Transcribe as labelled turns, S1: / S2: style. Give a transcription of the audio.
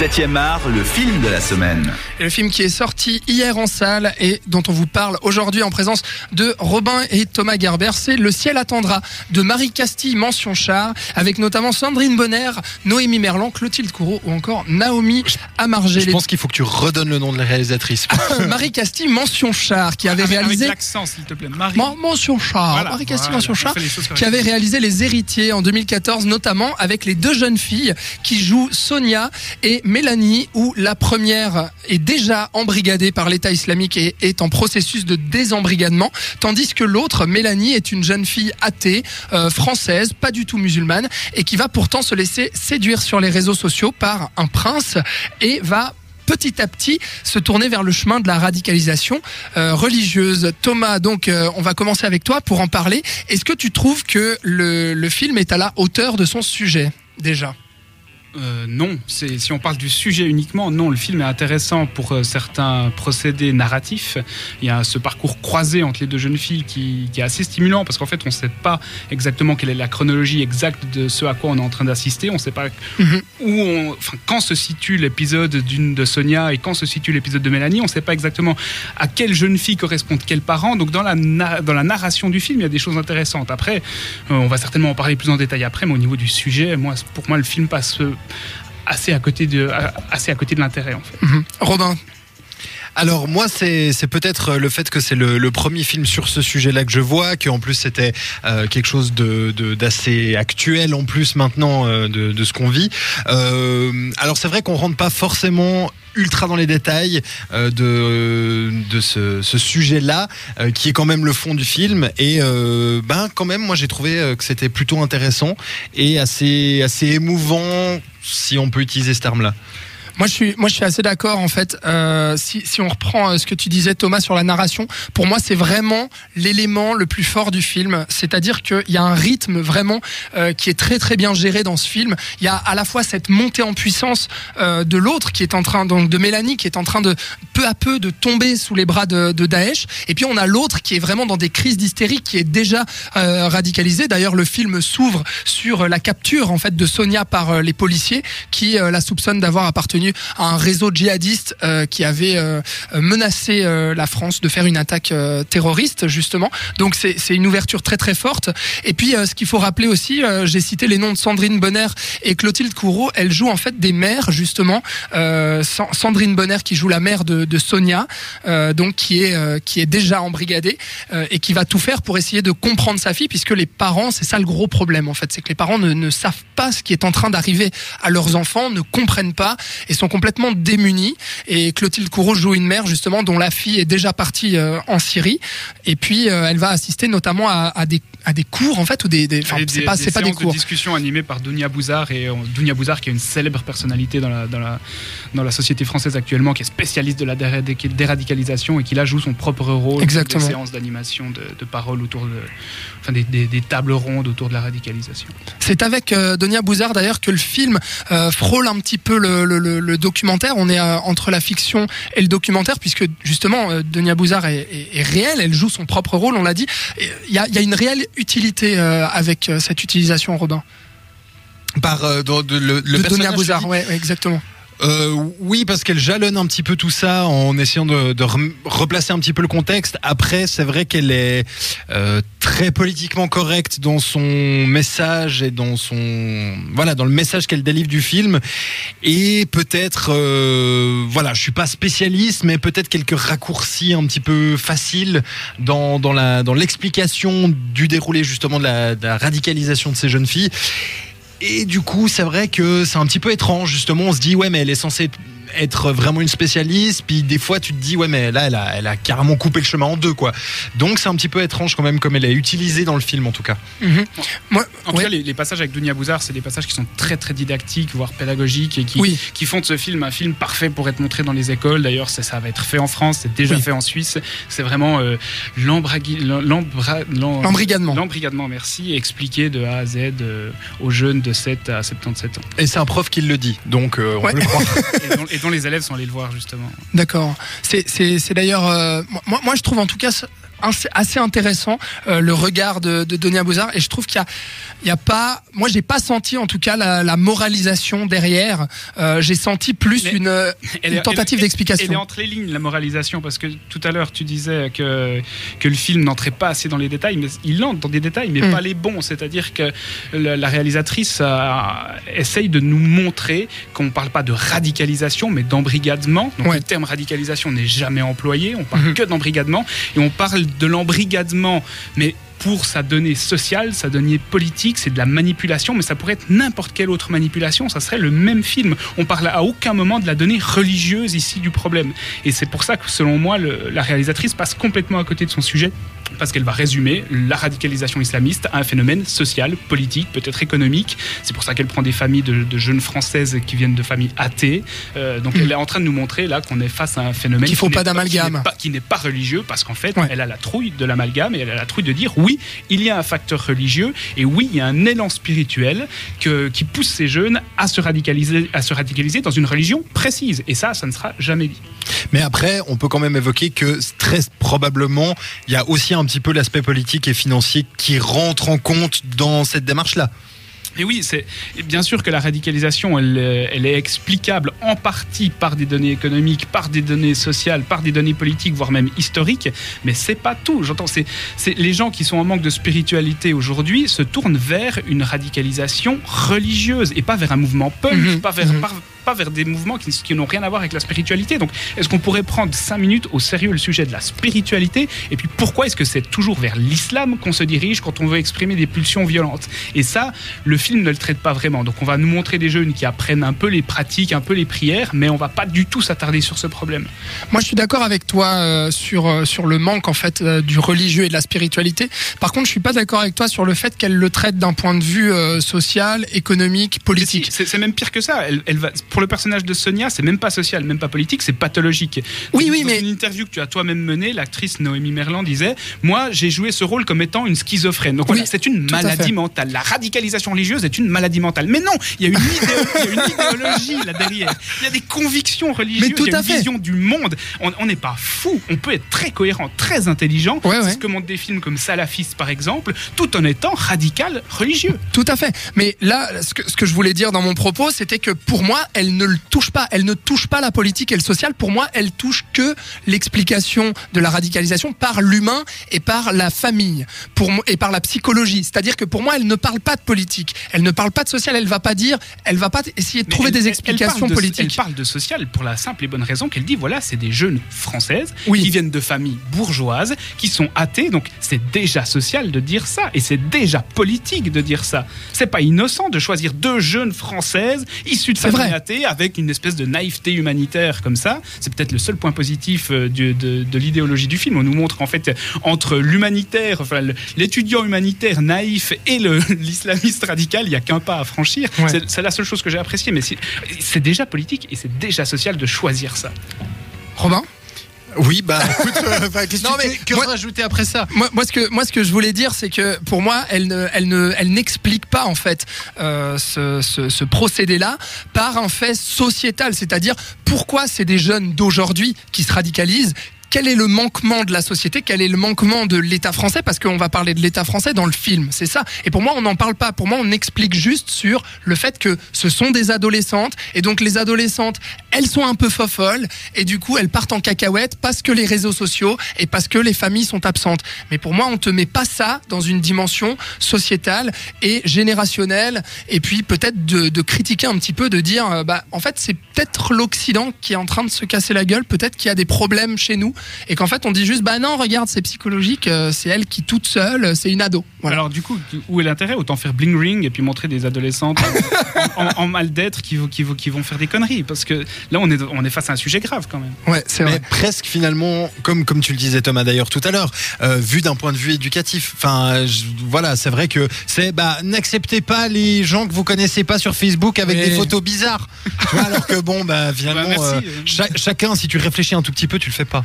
S1: 7e art, le film de la semaine.
S2: Et le film qui est sorti hier en salle et dont on vous parle aujourd'hui en présence de Robin et Thomas Gerber, c'est Le ciel attendra de Marie Castille mention char avec notamment Sandrine Bonner, Noémie Merlan, Clotilde Courreau ou encore Naomi Amargé.
S3: Je pense qu'il faut que tu redonnes le nom de la réalisatrice.
S2: Marie Castille mention char qui avait
S4: Avec-
S2: réalisé
S4: Avec l'accent, s'il te plaît. Marie.
S2: Men- Mention char,
S4: Voilà,
S2: Marie Castille
S4: voilà,
S2: Mention
S4: on
S2: char,
S4: fait les choses
S2: qui avait réalisé Les Héritiers en 2014, notamment avec les deux jeunes filles qui jouent Sonia et Mélanie, où la première est déjà embrigadée par l'État islamique et est en processus de désembrigadement, tandis que l'autre, Mélanie, est une jeune fille athée, euh, française, pas du tout musulmane, et qui va pourtant se laisser séduire sur les réseaux sociaux par un prince et va petit à petit se tourner vers le chemin de la radicalisation euh, religieuse. Thomas, donc euh, on va commencer avec toi pour en parler. Est-ce que tu trouves que le, le film est à la hauteur de son sujet déjà?
S4: Euh, non, c'est si on parle du sujet uniquement, non, le film est intéressant pour euh, certains procédés narratifs. Il y a ce parcours croisé entre les deux jeunes filles qui, qui est assez stimulant parce qu'en fait, on ne sait pas exactement quelle est la chronologie exacte de ce à quoi on est en train d'assister. On ne sait pas
S2: Mhm.
S4: où, on, enfin, quand se situe l'épisode d'une de Sonia et quand se situe l'épisode de Mélanie. On ne sait pas exactement à quelle jeune fille correspondent quels parents. Donc dans la dans la narration du film, il y a des choses intéressantes. Après, euh, on va certainement en parler plus en détail après, mais au niveau du sujet, moi, pour moi, le film passe assez à côté de, assez à côté de l'intérêt, en fait.
S2: Mhm. Robin,
S3: Alors moi c'est peut-être le fait que c'est le, le premier film sur ce sujet-là que je vois, qu'en plus c'était euh, quelque chose de de- d'assez actuel en plus maintenant euh, de, de ce qu'on vit. Euh, alors c'est vrai qu'on rentre pas forcément ultra dans les détails euh, de de ce, ce sujet-là euh, qui est quand même le fond du film et euh, ben quand même moi j'ai trouvé euh, que c'était plutôt intéressant et assez assez émouvant si on peut utiliser ce terme-là.
S2: Moi je suis, moi je suis assez d'accord en fait. Euh, si, si on reprend euh, ce que tu disais Thomas sur la narration, pour moi c'est vraiment l'élément le plus fort du film. C'est-à-dire qu'il y a un rythme vraiment euh, qui est très très bien géré dans ce film. Il y a à la fois cette montée en puissance euh, de l'autre qui est en train, donc de Mélanie, qui est en train de peu à peu de tomber sous les bras de, de Daesh. Et puis on a l'autre qui est vraiment dans des crises d'hystérie, qui est déjà euh, radicalisé. D'ailleurs, le film s'ouvre sur la capture en fait de Sonia par euh, les policiers qui la soupçonnent d'avoir appartenu à un réseau djihadiste euh, qui avait euh, menacé euh, la France de faire une attaque terroriste justement. Donc c'est une ouverture très très forte. Et puis ce qu'il faut rappeler aussi, j'ai cité les noms de Sandrine Bonner et Clotilde Courreau. Elles jouent en fait des mères justement. Sa- Sandrine Bonner qui joue la mère de, Sonia, donc qui est qui est déjà embrigadée et qui va tout faire pour essayer de comprendre sa fille, puisque les parents, c'est ça le gros problème en fait, c'est que les parents ne, ne savent pas ce qui est en train d'arriver à leurs enfants, ne comprennent pas sont complètement démunis. Et Clotilde Courreau joue une mère justement dont la fille est déjà partie euh, en Syrie, et puis euh, elle va assister notamment à, à des à des cours en fait ou des, des c'est pas c'est pas des cours.
S4: de discussion animées par Dunia Bouzard et euh, Dunia Bouzard qui est une célèbre personnalité dans la, dans la, dans la société française actuellement, qui est spécialiste de la déradic- déradicalisation et qui là joue son propre rôle.
S2: Exactement.
S4: Des séances d'animation de, de paroles autour de, enfin des, des, des tables rondes autour de la radicalisation.
S2: C'est avec euh, Donia Bouzard d'ailleurs que le film euh, frôle un petit peu le, le- le- le documentaire. On est euh, entre la fiction et le documentaire puisque justement euh, Donia Bouzard est, est- est réelle, elle joue son propre rôle, on l'a dit. Il y a, il y a une réelle utilité euh, avec euh, cette utilisation, Robin?
S3: Par euh, de- le, le
S2: de
S3: personnage,
S2: Bouzard, ouais, ouais, exactement.
S3: Euh, oui, parce qu'elle jalonne un petit peu tout ça en essayant de, de replacer un petit peu le contexte. Après, c'est vrai qu'elle est euh, très politiquement correcte dans son message et dans son voilà dans le message qu'elle délivre du film. Et peut-être, euh, voilà, je suis pas spécialiste, mais peut-être quelques raccourcis un petit peu faciles dans dans la dans l'explication du déroulé justement de la, de la radicalisation de ces jeunes filles. Et du coup, c'est vrai que c'est un petit peu étrange, justement. On se dit, ouais, mais elle est censée être vraiment une spécialiste. Puis des fois, tu te dis, ouais, mais là, elle a, elle a carrément coupé le chemin en deux, quoi. Donc, c'est un petit peu étrange quand même, comme elle est utilisée dans le film, en tout cas.
S2: Mhm. Moi,
S4: En tout
S2: ouais.
S4: cas, les, les passages avec Dunia Bouzard, c'est des passages qui sont très très didactiques, voire pédagogiques, et qui,
S2: Oui.
S4: qui font de ce film un film parfait pour être montré dans les écoles. D'ailleurs, ça, ça va être fait en France, c'est déjà
S2: Oui.
S4: fait en Suisse. C'est vraiment euh,
S2: L'embrigadement.
S4: L'embrigadement, merci, expliqué de A à Z euh, aux jeunes de 7 à 77 ans.
S3: Et c'est un prof qui le dit, donc euh, on
S2: Ouais.
S3: peut le croire.
S4: Et dont, et dont les élèves sont allés le voir, justement.
S2: D'accord. C'est d'ailleurs euh, moi je trouve en tout cas assez, intéressant euh, le regard de, de Denis Abouzard et je trouve qu'il y a il y a pas moi j'ai pas senti en tout cas la, la moralisation derrière euh, j'ai senti plus
S4: Mais
S2: une, euh,
S4: Elle
S2: une
S4: est-
S2: tentative
S4: elle- Elle est
S2: d'explication
S4: entre les lignes, la moralisation, parce que tout à l'heure, tu disais que, que le film n'entrait pas assez dans les détails, mais il entre dans des détails, mais
S2: Mm.
S4: pas les bons. C'est-à-dire que la, la réalisatrice essaye de nous montrer qu'on ne parle pas de radicalisation, mais d'embrigadement. Donc
S2: Ouais.
S4: le terme radicalisation n'est jamais employé, on parle
S2: Mhm.
S4: que d'embrigadement, et on parle de l'embrigadement, mais pour sa donnée sociale, sa donnée politique, c'est de la manipulation, mais ça pourrait être n'importe quelle autre manipulation, ça serait le même film. On parle à aucun moment de la donnée religieuse ici du problème. Et c'est pour ça que, selon moi, le- la réalisatrice passe complètement à côté de son sujet, parce qu'elle va résumer la radicalisation islamiste à un phénomène social, politique, peut-être économique. C'est pour ça qu'elle prend des familles de, de jeunes françaises qui viennent de familles athées. Euh, donc
S2: Mm.
S4: elle est en train de nous montrer là qu'on est face à un phénomène
S2: Qu'il faut
S4: qui
S2: pas
S4: n'est
S2: d'amalgame.
S4: qui n'est pas- religieux, parce qu'en fait,
S2: Ouais.
S4: elle a la trouille de l'amalgame et elle a la trouille de dire oui, il y a un facteur religieux et oui, il y a un élan spirituel qui pousse ces jeunes à se radicaliser, à se radicaliser dans une religion précise. Et ça, ça ne sera jamais dit.
S3: Mais après, on peut quand même évoquer que très probablement, il y a aussi un petit peu l'aspect politique et financier qui rentre en compte dans cette démarche-là.
S4: Et oui, c'est bien sûr que la radicalisation, elle, euh, elle est explicable en partie par des données économiques, par des données sociales, par des données politiques, voire même historiques, mais c'est pas tout. J'entends, c'est les gens qui sont en manque de spiritualité aujourd'hui se tournent vers une radicalisation religieuse et pas vers un mouvement punk,
S2: Mhm,
S4: pas vers
S2: mhm.
S4: Pas vers des mouvements qui, qui n'ont rien à voir avec la spiritualité. Donc, est-ce qu'on pourrait prendre cinq minutes au sérieux le sujet de la spiritualité Et puis, pourquoi est-ce que c'est toujours vers l'islam qu'on se dirige quand on veut exprimer des pulsions violentes Et ça, le film ne le traite pas vraiment. Donc, on va nous montrer des jeunes qui apprennent un peu les pratiques, un peu les prières, mais on va pas du tout s'attarder sur ce problème.
S2: Moi, je suis d'accord avec toi euh, sur euh, sur le manque en fait euh, du religieux et de la spiritualité. Par contre, je suis pas d'accord avec toi sur le fait qu'elle le traite d'un point de vue social, économique, politique.
S4: si, C'est c'est même pire que ça. Elle, elle va, pour le personnage de Sonia, c'est même pas social, même pas politique, c'est pathologique.
S2: Oui,
S4: Dans-
S2: oui, mais-
S4: une interview que tu as toi-même menée, l'actrice Noémie Merlan disait Moi, j'ai joué ce rôle comme étant une schizophrène. Donc voilà,
S2: Oui,
S4: c'est une maladie mentale. La radicalisation religieuse est une maladie mentale. Mais non, il y a une, a idéologie là derrière. Il y a des convictions religieuses,
S2: Mais tout
S4: il y a une
S2: fait.
S4: vision du monde. On on n'est pas fou. On peut être très cohérent, très intelligent.
S2: Ouais,
S4: c'est
S2: ouais.
S4: ce que montrent des films comme Salafiste, par exemple, tout en étant radical religieux.
S2: Tout à fait. Mais là, ce que, ce que je voulais dire dans mon propos, c'était que pour moi, elle ne le touche pas. Elle ne touche pas la politique et le social. Pour moi, elle touche que l'explication de la radicalisation par l'humain et par la famille, pour et par la psychologie. C'est-à-dire que pour moi, elle ne parle pas de politique. Elle ne parle pas de social. Elle va pas dire. Elle va pas essayer de
S4: Mais
S2: trouver
S4: elle-
S2: des
S4: elle-
S2: explications
S4: elle de-
S2: politiques.
S4: Elle parle de social pour la simple et bonne raison qu'elle dit voilà, c'est des jeunes françaises
S2: Oui.
S4: qui viennent de familles bourgeoises, qui sont athées, donc c'est déjà social de dire ça et c'est déjà politique de dire ça. C'est pas innocent de choisir deux jeunes françaises issues de familles
S2: vrai.
S4: Avec une espèce de naïveté humanitaire comme ça. C'est peut-être le seul point positif euh, de, de l'idéologie du film. On nous montre qu'en fait, entre l'humanitaire, enfin l'étudiant humanitaire naïf et l'islamiste radical, il y a qu'un pas à franchir.
S2: Ouais.
S4: C'est- la seule chose que j'ai appréciée, mais c'est déjà politique et c'est déjà social de choisir ça.
S2: Robin?
S3: Oui, bah écoute, euh, bah, qu'est-ce que
S2: moi-
S3: rajouter après ça
S2: moi, moi, ce que moi, ce que je voulais dire, c'est que pour moi, elle ne, elle ne, elle n'explique pas en fait euh, ce, ce, ce procédé-là par un fait sociétal, c'est-à-dire pourquoi c'est des jeunes d'aujourd'hui qui se radicalisent. Quel est le manquement de la société Quel est le manquement de l'État français Parce qu'on va parler de l'État français dans le film, c'est ça. Et pour moi, on n'en parle pas. Pour moi, on explique juste sur le fait que ce sont des adolescentes. Et donc, les adolescentes, elles sont un peu fofolles. Et du coup, elles partent en cacahuète parce que les réseaux sociaux et parce que les familles sont absentes. Mais pour moi, on te met pas ça dans une dimension sociétale et générationnelle. Et puis, peut-être de, de critiquer un petit peu, de dire, euh, bah, en fait, c'est peut-être l'Occident qui est en train de se casser la gueule. Peut-être qu'il y a des problèmes chez nous. Et qu'en fait, on dit juste, bah non, regarde, c'est psychologique. euh, C'est elle qui, toute seule, euh, c'est une ado. Voilà.
S4: Alors du coup, où est l'intérêt? Autant faire bling ring et puis montrer des adolescentes en, en- en mal d'être qui, vont- qui, vont- qui vont faire des conneries. Parce que là, on est, on est face à un sujet grave quand même.
S2: Ouais, c'est
S3: Mais
S2: vrai.
S3: presque finalement, comme comme tu le disais Thomas d'ailleurs tout à l'heure, euh, vu d'un point de vue éducatif. Enfin, je- voilà, c'est vrai que c'est bah n'acceptez pas les gens que vous connaissez pas sur Facebook avec des photos bizarres. Tu vois, alors que bon bah finalement,
S4: Bah, merci.
S3: euh, cha- chacun, si tu réfléchis un tout petit peu, tu le fais pas.